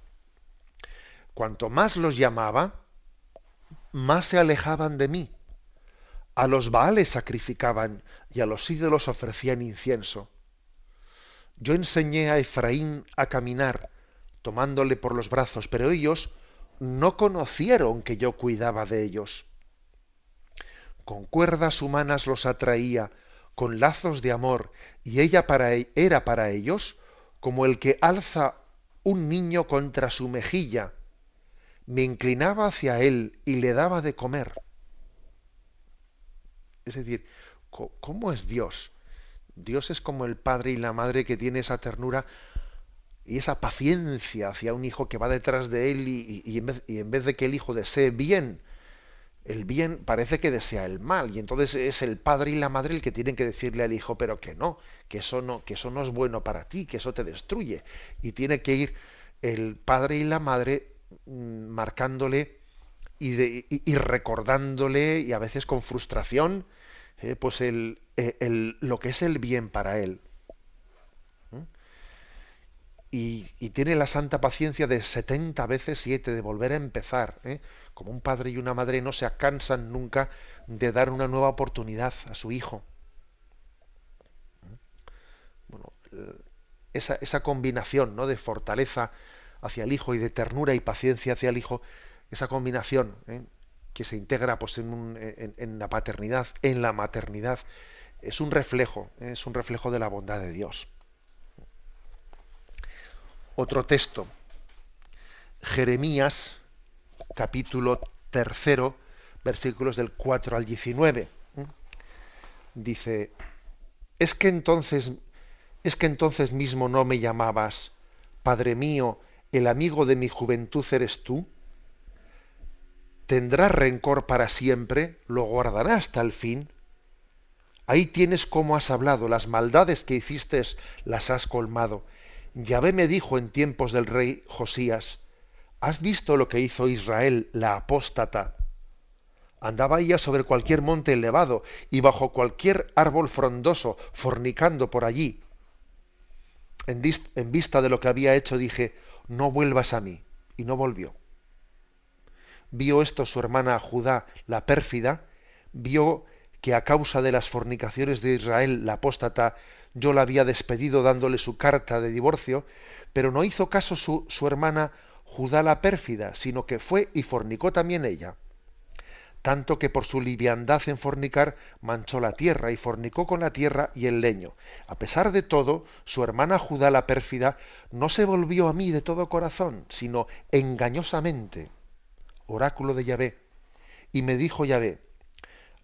Cuanto más los llamaba, más se alejaban de mí. A los baales sacrificaban y a los ídolos ofrecían incienso. Yo enseñé a Efraín a caminar, tomándole por los brazos, pero ellos no conocieron que yo cuidaba de ellos. Con cuerdas humanas los atraía, con lazos de amor, y ella para, e, era para ellos como el que alza un niño contra su mejilla. Me inclinaba hacia él y le daba de comer. Es decir, ¿cómo es Dios? Dios es como el padre y la madre que tiene esa ternura y esa paciencia hacia un hijo que va detrás de él y, en, vez, de que el hijo desee bien, el bien parece que desea el mal y entonces es el padre y la madre el que tienen que decirle al hijo pero que no que eso no que eso no es bueno para ti que eso te destruye y tiene que ir el padre y la madre mm, marcándole y, recordándole y a veces con frustración eh, pues el, el, lo que es el bien para él y, tiene la santa paciencia de 70 veces 7 de volver a empezar. ¿eh? Como un padre y una madre no se cansan nunca de dar una nueva oportunidad a su hijo. Bueno, esa, esa combinación ¿no? de fortaleza hacia el hijo y de ternura y paciencia hacia el hijo, esa combinación ¿eh? que se integra pues, en, en, la paternidad, en la maternidad, es un reflejo, ¿eh? es un reflejo de la bondad de Dios. Otro texto, Jeremías, capítulo tercero, versículos del 4 al 19. Dice, es que entonces, es que entonces mismo no me llamabas, Padre mío, el amigo de mi juventud eres tú. ¿Tendrás rencor para siempre? ¿Lo guardarás hasta el fin? Ahí tienes cómo has hablado, las maldades que hiciste las has colmado Yahvé me dijo en tiempos del rey Josías, ¿has visto lo que hizo Israel, la apóstata? Andaba ella sobre cualquier monte elevado y bajo cualquier árbol frondoso, fornicando por allí. En, vista de lo que había hecho dije, no vuelvas a mí. Y no volvió. Vio esto su hermana Judá, la pérfida, vio que a causa de las fornicaciones de Israel, la apóstata, yo la había despedido dándole su carta de divorcio, pero no hizo caso su hermana Judá la pérfida, sino que fue y fornicó también ella. Tanto que por su liviandad en fornicar manchó la tierra y fornicó con la tierra y el leño. A pesar de todo, su hermana Judá la pérfida no se volvió a mí de todo corazón, sino engañosamente. Oráculo de Yahvé. Y me dijo Yahvé,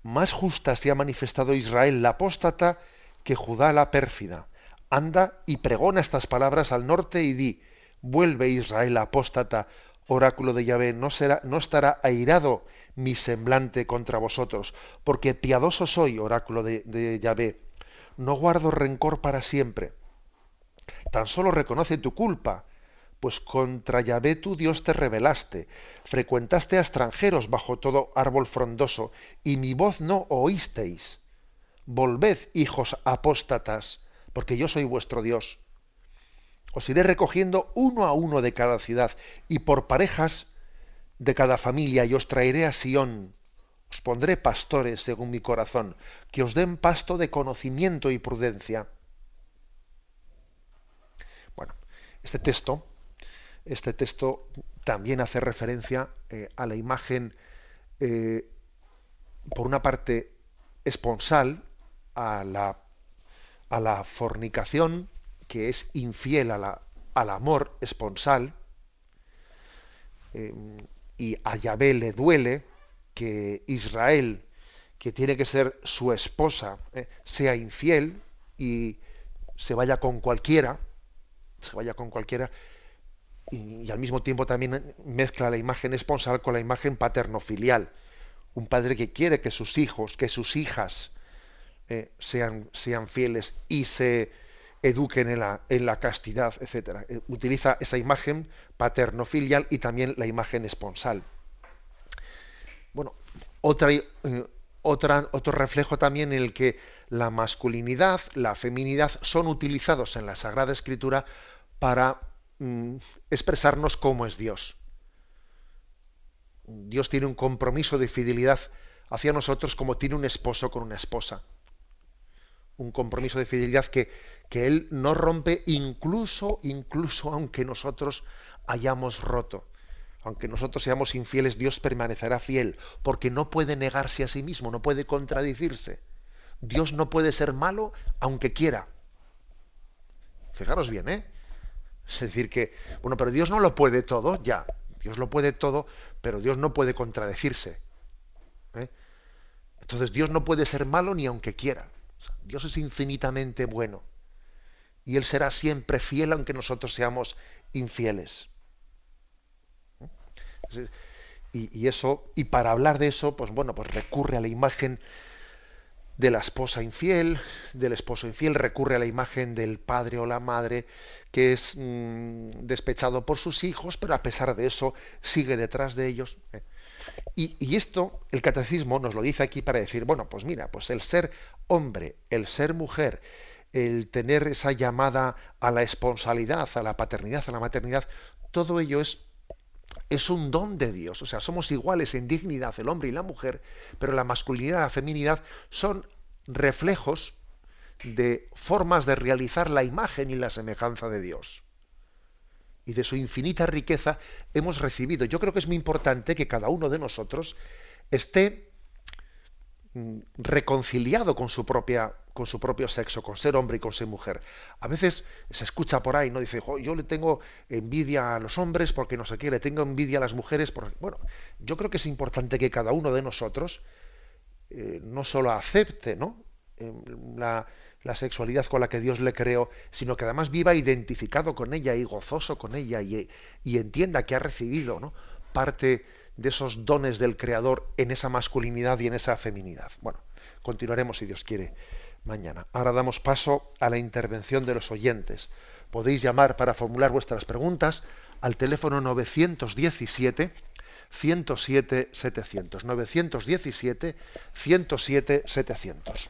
más justa se ha manifestado Israel la apóstata que Judá la pérfida. Anda y pregona estas palabras al norte y di, vuelve Israel apóstata, oráculo de Yahvé, no, será, no estará airado mi semblante contra vosotros, porque piadoso soy, oráculo de, de Yahvé, no guardo rencor para siempre. Tan solo reconoce tu culpa, pues contra Yahvé tu Dios te rebelaste, frecuentaste a extranjeros bajo todo árbol frondoso, y mi voz no oísteis. Volved, hijos apóstatas, porque yo soy vuestro Dios. Os iré recogiendo uno a uno de cada ciudad y por parejas de cada familia y os traeré a Sión. Os pondré pastores según mi corazón, que os den pasto de conocimiento y prudencia. Bueno, este texto, este texto también hace referencia eh, a la imagen, eh, por una parte, esponsal, a la, a la fornicación, que es infiel a la, al amor esponsal, eh, y a Yahvé le duele que Israel, que tiene que ser su esposa, ¿eh? sea infiel y se vaya con cualquiera, se vaya con cualquiera, y, al mismo tiempo también mezcla la imagen esponsal con la imagen paterno-filial. Un padre que quiere que sus hijos, que sus hijas eh, sean, sean fieles y se eduquen en la, en la castidad, etc. Eh, utiliza esa imagen paterno-filial y también la imagen esponsal. Bueno, eh, otra, otro reflejo también en el que la masculinidad, la feminidad son utilizados en la Sagrada Escritura para mm, expresarnos cómo es Dios. Dios tiene un compromiso de fidelidad hacia nosotros como tiene un esposo con una esposa. Un compromiso de fidelidad que, que Él no rompe incluso, incluso aunque nosotros hayamos roto. Aunque nosotros seamos infieles, Dios permanecerá fiel, porque no puede negarse a sí mismo, no puede contradecirse. Dios no puede ser malo aunque quiera. Fijaros bien, ¿eh? Es decir, que, bueno, pero Dios no lo puede todo, ya. Dios lo puede todo, pero Dios no puede contradecirse. ¿eh? Entonces Dios no puede ser malo ni aunque quiera. Dios es infinitamente bueno. Y Él será siempre fiel aunque nosotros seamos infieles. Y, y, eso, y para hablar de eso, pues bueno, pues recurre a la imagen de la esposa infiel, del esposo infiel, recurre a la imagen del padre o la madre que es mm, despechado por sus hijos, pero a pesar de eso sigue detrás de ellos. ¿eh? Y, y, esto, el catecismo nos lo dice aquí para decir, bueno, pues mira, pues el ser hombre, el ser mujer, el tener esa llamada a la esponsalidad, a la paternidad, a la maternidad, todo ello es es un don de Dios. O sea, somos iguales en dignidad el hombre y la mujer, pero la masculinidad y la feminidad son reflejos de formas de realizar la imagen y la semejanza de Dios. Y de su infinita riqueza hemos recibido. Yo creo que es muy importante que cada uno de nosotros esté reconciliado con su propia con su propio sexo, con ser hombre y con ser mujer. A veces se escucha por ahí, ¿no? Dice, yo le tengo envidia a los hombres porque no sé qué, le tengo envidia a las mujeres. Porque... Bueno, yo creo que es importante que cada uno de nosotros eh, no solo acepte ¿no? Eh, la, sexualidad con la que Dios le creó, sino que además viva identificado con ella y gozoso con ella y, y entienda que ha recibido ¿no? parte de esos dones del Creador en esa masculinidad y en esa feminidad. Bueno, continuaremos si Dios quiere mañana. Ahora damos paso a la intervención de los oyentes. Podéis llamar para formular vuestras preguntas al teléfono 917 107 700. 917 107 700.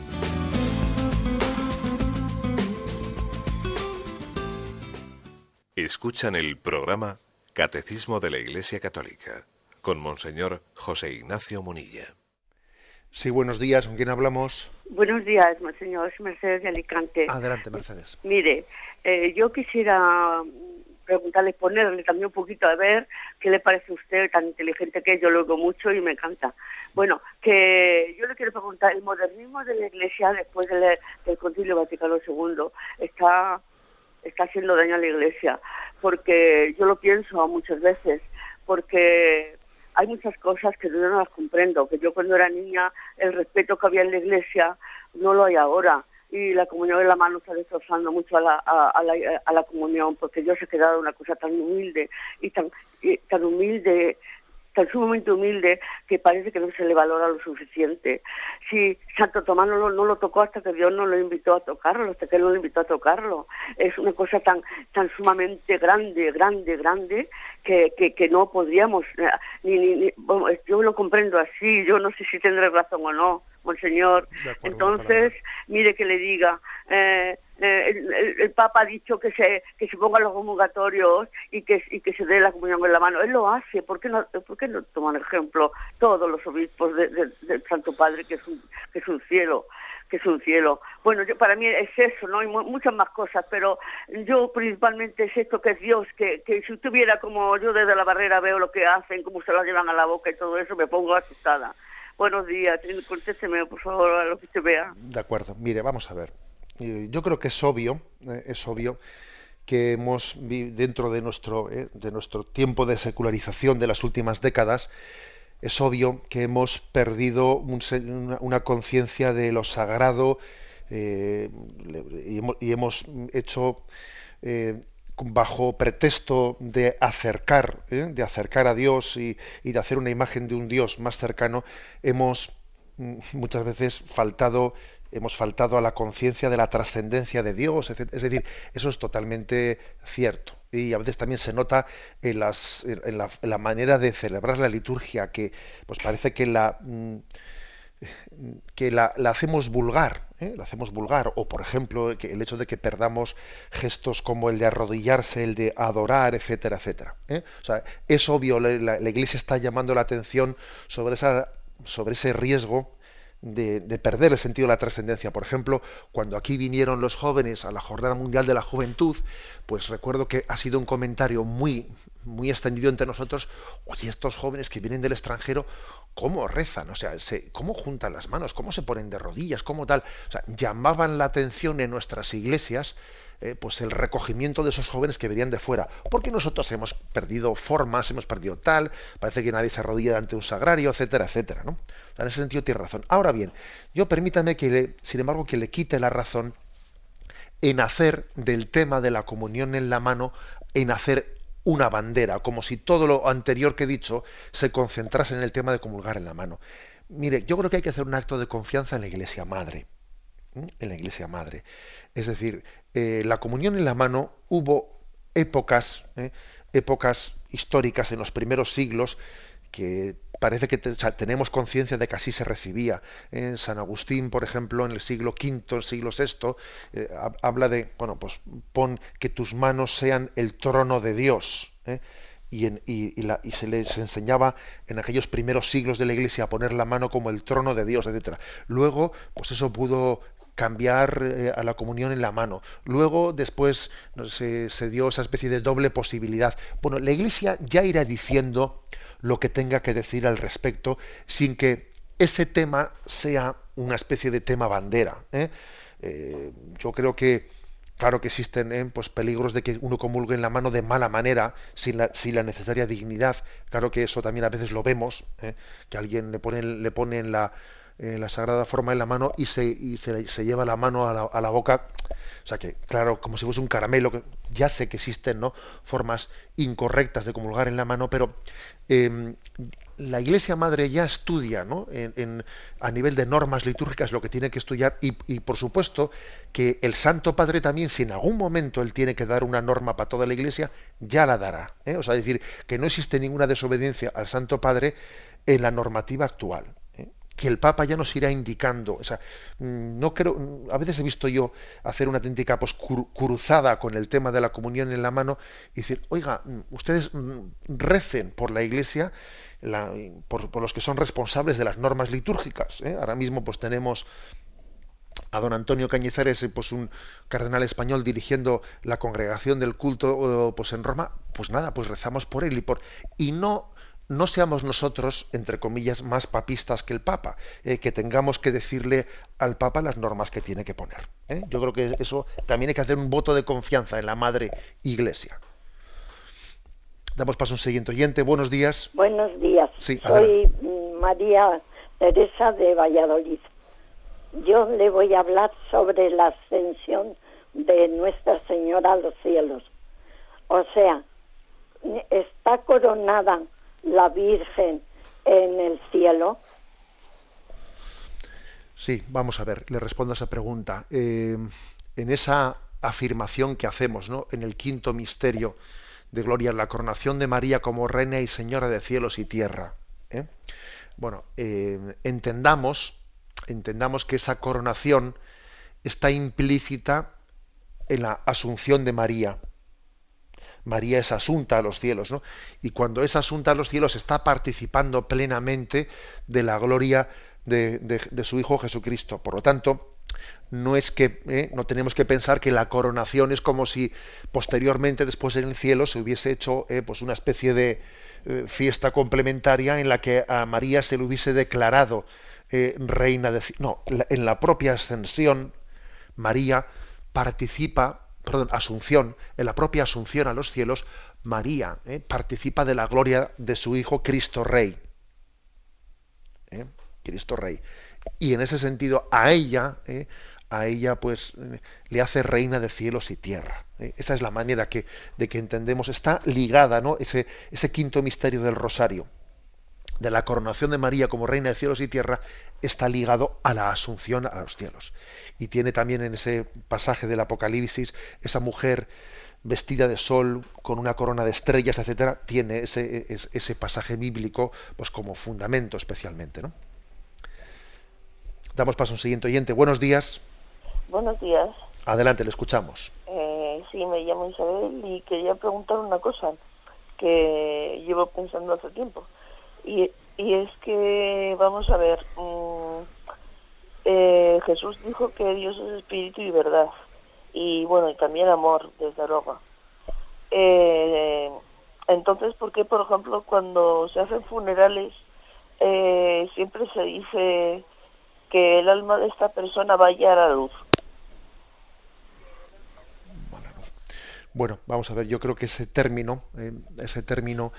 Escuchan el programa Catecismo de la Iglesia Católica con Monseñor José Ignacio Munilla. Sí, buenos días. ¿Con quién hablamos? Buenos días, Monseñor. Mercedes de Alicante. Adelante, Mercedes. Mire, eh, yo quisiera preguntarle, ponerle también un poquito a ver qué le parece a usted, tan inteligente que es, yo lo oigo mucho y me encanta. Bueno, que yo le quiero preguntar, el modernismo de la Iglesia después del, del Concilio Vaticano II está está haciendo daño a la iglesia, porque yo lo pienso muchas veces, porque hay muchas cosas que yo no las comprendo, que yo cuando era niña el respeto que había en la iglesia no lo hay ahora. y la comunión en la mano está destrozando mucho a la, a, la, a la comunión porque Dios ha quedado una cosa tan humilde y tan, y tan humilde tan sumamente humilde que parece que no se le valora lo suficiente. Si Santo Tomás no lo, no lo tocó hasta que Dios no lo invitó a tocarlo, hasta que él no lo invitó a tocarlo. Es una cosa tan, tan sumamente grande, grande, grande, que, que, que no podríamos, eh, ni, ni, yo lo comprendo así, yo no sé si tendré razón o no, monseñor. Entonces, mire que le diga, eh, eh, el, Papa ha dicho que se que se pongan los comulgatorios y que y que se dé la comunión en la mano. Él lo hace. ¿Por qué no, por qué no toman ejemplo todos los obispos del Santo Padre, que es un, que es un cielo? que es un cielo. Bueno, yo, para mí es eso, ¿no? Hay muchas más cosas, pero yo principalmente es esto que es Dios, que, que si tuviera como yo desde la barrera veo lo que hacen, cómo se lo llevan a la boca y todo eso, me pongo asustada. Buenos días, contésteme por favor a lo que usted vea. De acuerdo, mire, vamos a ver yo creo que es obvio, eh, es obvio que hemos dentro de nuestro eh, de nuestro tiempo de secularización de las últimas décadas es obvio que hemos perdido una, conciencia de lo sagrado eh, y, hemos, hecho bajo pretexto de acercar de acercar a Dios y, de hacer una imagen de un Dios más cercano hemos mm, muchas veces faltado hemos faltado a la conciencia de la trascendencia de Dios, Es decir, eso es totalmente cierto. Y a veces también se nota en, las, en, la, manera de celebrar la liturgia, que pues parece que la, mm, que la, hacemos vulgar, ¿eh? la hacemos vulgar, o por ejemplo que el hecho de que perdamos gestos como el de arrodillarse, el de adorar, etcétera, etcétera. ¿eh? O sea, es obvio, la, la, Iglesia está llamando la atención sobre esa, sobre ese riesgo de, perder el sentido de la trascendencia. Por ejemplo, cuando aquí vinieron los jóvenes a la Jornada Mundial de la Juventud, pues recuerdo que ha sido un comentario muy, muy extendido entre nosotros, oye, estos jóvenes que vienen del extranjero, ¿cómo rezan? O sea, ¿cómo juntan las manos? ¿Cómo se ponen de rodillas? ¿Cómo tal? O sea, llamaban la atención en nuestras iglesias eh, pues el recogimiento de esos jóvenes que venían de fuera. Porque nosotros hemos perdido formas, hemos perdido tal, parece que nadie se arrodilla ante un sagrario, etcétera, etcétera. ¿no? en ese sentido tiene razón. Ahora bien, yo permítame que, sin embargo, que le quite la razón en hacer del tema de la comunión en la mano, en hacer una bandera, como si todo lo anterior que he dicho se concentrase en el tema de comulgar en la mano. Mire, yo creo que hay que hacer un acto de confianza en la Iglesia Madre. En la Iglesia Madre. Es decir, eh, la comunión en la mano hubo épocas, eh, épocas históricas en los primeros siglos que parece que tenemos conciencia de que así se recibía. En San Agustín, por ejemplo, en el siglo V, el siglo VI, eh, habla de, bueno, pues pon que tus manos sean el trono de Dios. Y, y, se les enseñaba en aquellos primeros siglos de la Iglesia a poner la mano como el trono de Dios, etc. Luego, pues eso pudo cambiar eh, a la comunión en la mano. Luego, después, se, dio esa especie de doble posibilidad. Bueno, la Iglesia ya irá diciendo lo que tenga que decir al respecto sin que ese tema sea una especie de tema bandera. ¿eh? Eh, yo creo que, claro que existen pues, peligros de que uno comulgue en la mano de mala manera, sin la, sin la necesaria dignidad. Claro que eso también a veces lo vemos, que alguien le pone, le pone en la eh, la sagrada forma en la mano y se, y se, se lleva la mano a la, a la, boca. O sea que, claro, como si fuese un caramelo, que ya sé que existen ¿no? formas incorrectas de comulgar en la mano, pero em, la Iglesia Madre ya estudia ¿no? en, a nivel de normas litúrgicas lo que tiene que estudiar y, y, por supuesto que el Santo Padre también, si en algún momento él tiene que dar una norma para toda la Iglesia, ya la dará. ¿eh? O sea, decir, que no existe ninguna desobediencia al Santo Padre en la normativa actual que el Papa ya nos irá indicando. O sea, mm, no creo, a veces he visto yo hacer una auténtica pues, cruzada con el tema de la comunión en la mano y decir, oiga, mm, ustedes mm, recen por la Iglesia, por, los que son responsables de las normas litúrgicas. ¿eh? Ahora mismo pues tenemos a don Antonio Cañizares, pues un cardenal español dirigiendo la congregación del culto pues en Roma, pues nada, pues rezamos por él y por y no no seamos nosotros, entre comillas, más papistas que el Papa, eh, que tengamos que decirle al Papa las normas que tiene que poner. ¿eh? Yo creo que eso también hay que hacer un voto de confianza en la Madre Iglesia. Damos paso a un siguiente oyente. Buenos días. Buenos días. Soy María Teresa de Valladolid. yo le voy a hablar sobre la ascensión de Nuestra Señora a los cielos. O sea, está coronada la Virgen en el cielo. Sí, vamos a ver, le respondo a esa pregunta. Eh, en esa afirmación que hacemos, ¿no? En el quinto misterio de gloria, la coronación de María como reina y señora de cielos y tierra. ¿eh? Bueno, eh, entendamos, entendamos que esa coronación está implícita en la asunción de María. María es asunta a los cielos, ¿no? Y cuando es asunta a los cielos está participando plenamente de la gloria de, su Hijo Jesucristo. Por lo tanto, no es que ¿eh? no tenemos que pensar que la coronación es como si posteriormente, después en el cielo, se hubiese hecho ¿eh? pues una especie de eh, fiesta complementaria en la que a María se le hubiese declarado reina de no, en la propia ascensión María participa, perdón, asunción, en la propia asunción a los cielos, María ¿eh? participa de la gloria de su Hijo Cristo Rey. ¿eh? Cristo Rey. Y en ese sentido, a ella, ¿eh? a ella, pues, le hace reina de cielos y tierra. Esa es la manera que, de que entendemos. Está ligada, ¿no? Ese, ese quinto misterio del rosario de la coronación de María como reina de cielos y tierra está ligado a la asunción a los cielos. Y tiene también en ese pasaje del Apocalipsis esa mujer vestida de sol con una corona de estrellas, etcétera, tiene ese, ese pasaje bíblico pues como fundamento especialmente, ¿no? Damos paso a un siguiente oyente. Buenos días. Buenos días. Adelante, le escuchamos. Eh, sí, me llamo Isabel y quería preguntar una cosa que llevo pensando hace tiempo. Y, y es que, vamos a ver, mm, eh, Jesús dijo que Dios es espíritu y verdad. Y bueno, y también amor, desde luego. Eh, entonces, ¿por qué, por ejemplo, cuando se hacen funerales, eh, siempre se dice que el alma de esta persona vaya a la luz? Bueno, vamos a ver, yo creo que ese término, ese término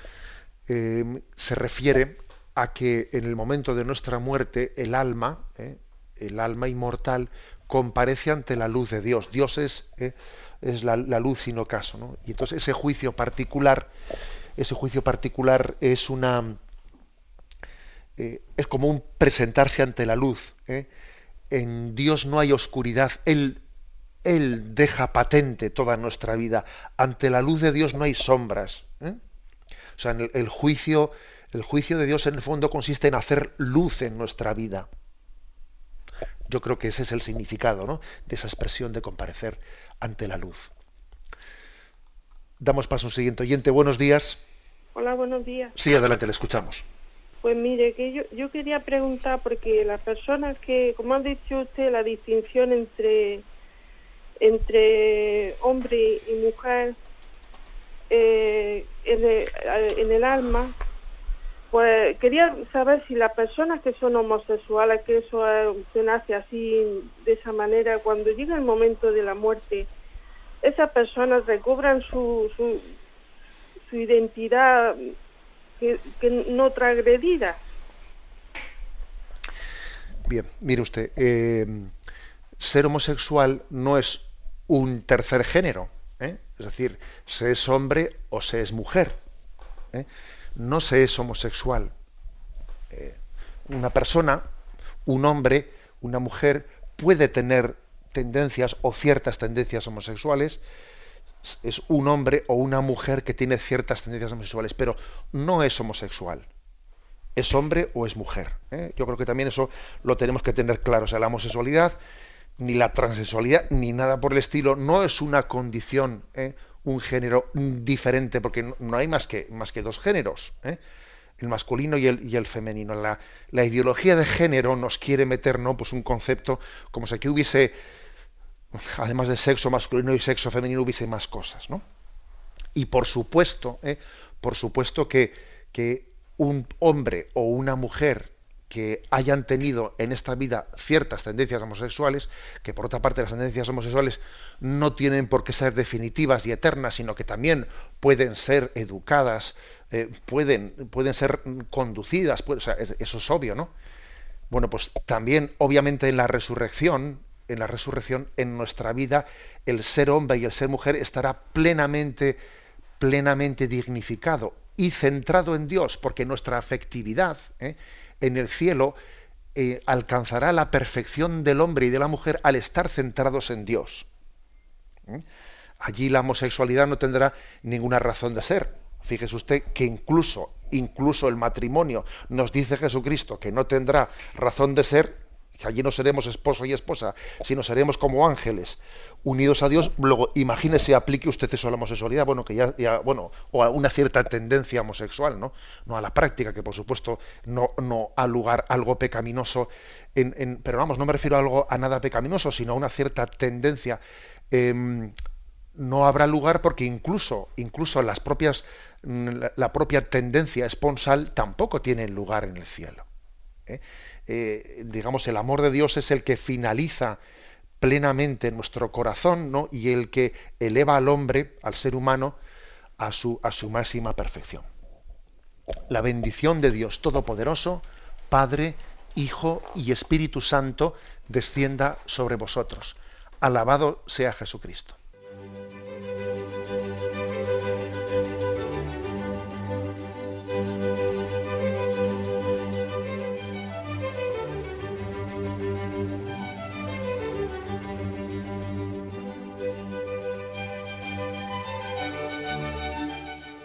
eh, se refiere a que en el momento de nuestra muerte el alma, eh, el alma inmortal, comparece ante la luz de Dios. Dios es, eh, es la, luz sin ocaso. Y entonces ese juicio particular, ese juicio particular es una es como un presentarse ante la luz. En Dios no hay oscuridad. Él, él deja patente toda nuestra vida. Ante la luz de Dios no hay sombras. O sea, el, juicio, el juicio de Dios en el fondo consiste en hacer luz en nuestra vida. Yo creo que ese es el significado ¿no? de esa expresión de comparecer ante la luz. Damos paso al siguiente oyente. Buenos días. Hola, buenos días. Sí, adelante, le escuchamos. Pues mire, que yo, yo quería preguntar, porque las personas que, como ha dicho usted, la distinción entre, entre hombre y mujer, eh, en, el, alma, pues quería saber si las personas que son homosexuales, que eso se nace así, de esa manera, cuando llega el momento de la muerte, esas personas recobran su, su, identidad que, no transgredida. Bien, mire usted, eh, ser homosexual no es un tercer género ¿eh? Es decir, se es hombre o se es mujer. ¿eh? No se es homosexual. Eh, una persona, un hombre, una mujer puede tener tendencias o ciertas tendencias homosexuales, es un hombre o una mujer que tiene ciertas tendencias homosexuales, pero no es homosexual. Es hombre o es mujer. Yo creo que también eso lo tenemos que tener claro. O sea, la homosexualidad ni la transexualidad, ni nada por el estilo, no es una condición, ¿eh? un género diferente, porque no, hay más que, más que dos géneros, ¿eh? el masculino y el, y el femenino. La, la, ideología de género nos quiere meter ¿no? pues un concepto como si aquí hubiese, además de sexo masculino y sexo femenino, hubiese más cosas. ¿no? Y por supuesto, ¿eh? por supuesto que, que un hombre o una mujer que hayan tenido en esta vida ciertas tendencias homosexuales, que por otra parte las tendencias homosexuales no tienen por qué ser definitivas y eternas, sino que también pueden ser educadas, eh, pueden, pueden ser conducidas, eso es obvio, ¿no? Bueno, pues también, obviamente, en la resurrección, en la resurrección, en nuestra vida, el ser hombre y el ser mujer estará plenamente, plenamente dignificado y centrado en Dios, porque nuestra afectividad ¿eh? En el cielo eh, alcanzará la perfección del hombre y de la mujer al estar centrados en Dios. ¿eh? Allí la homosexualidad no tendrá ninguna razón de ser. Fíjese usted que incluso, incluso el matrimonio nos dice Jesucristo que no tendrá razón de ser, allí no seremos esposo y esposa, sino seremos como ángeles unidos a Dios. Luego, imagínese, aplique usted eso a la homosexualidad, bueno, que ya, bueno, o a una cierta tendencia homosexual, ¿no? No a la práctica, que por supuesto no, no lugar algo pecaminoso, en, pero vamos, no me refiero a algo a nada pecaminoso, sino a una cierta tendencia. Em, no habrá lugar porque incluso, incluso las propias, la, propia tendencia esponsal tampoco tiene lugar en el cielo. ¿eh? Eh, digamos, el amor de Dios es el que finaliza plenamente nuestro corazón ¿no? y el que eleva al hombre, al ser humano, a su, a su máxima perfección. La bendición de Dios Todopoderoso, Padre, Hijo y Espíritu Santo, descienda sobre vosotros. Alabado sea Jesucristo.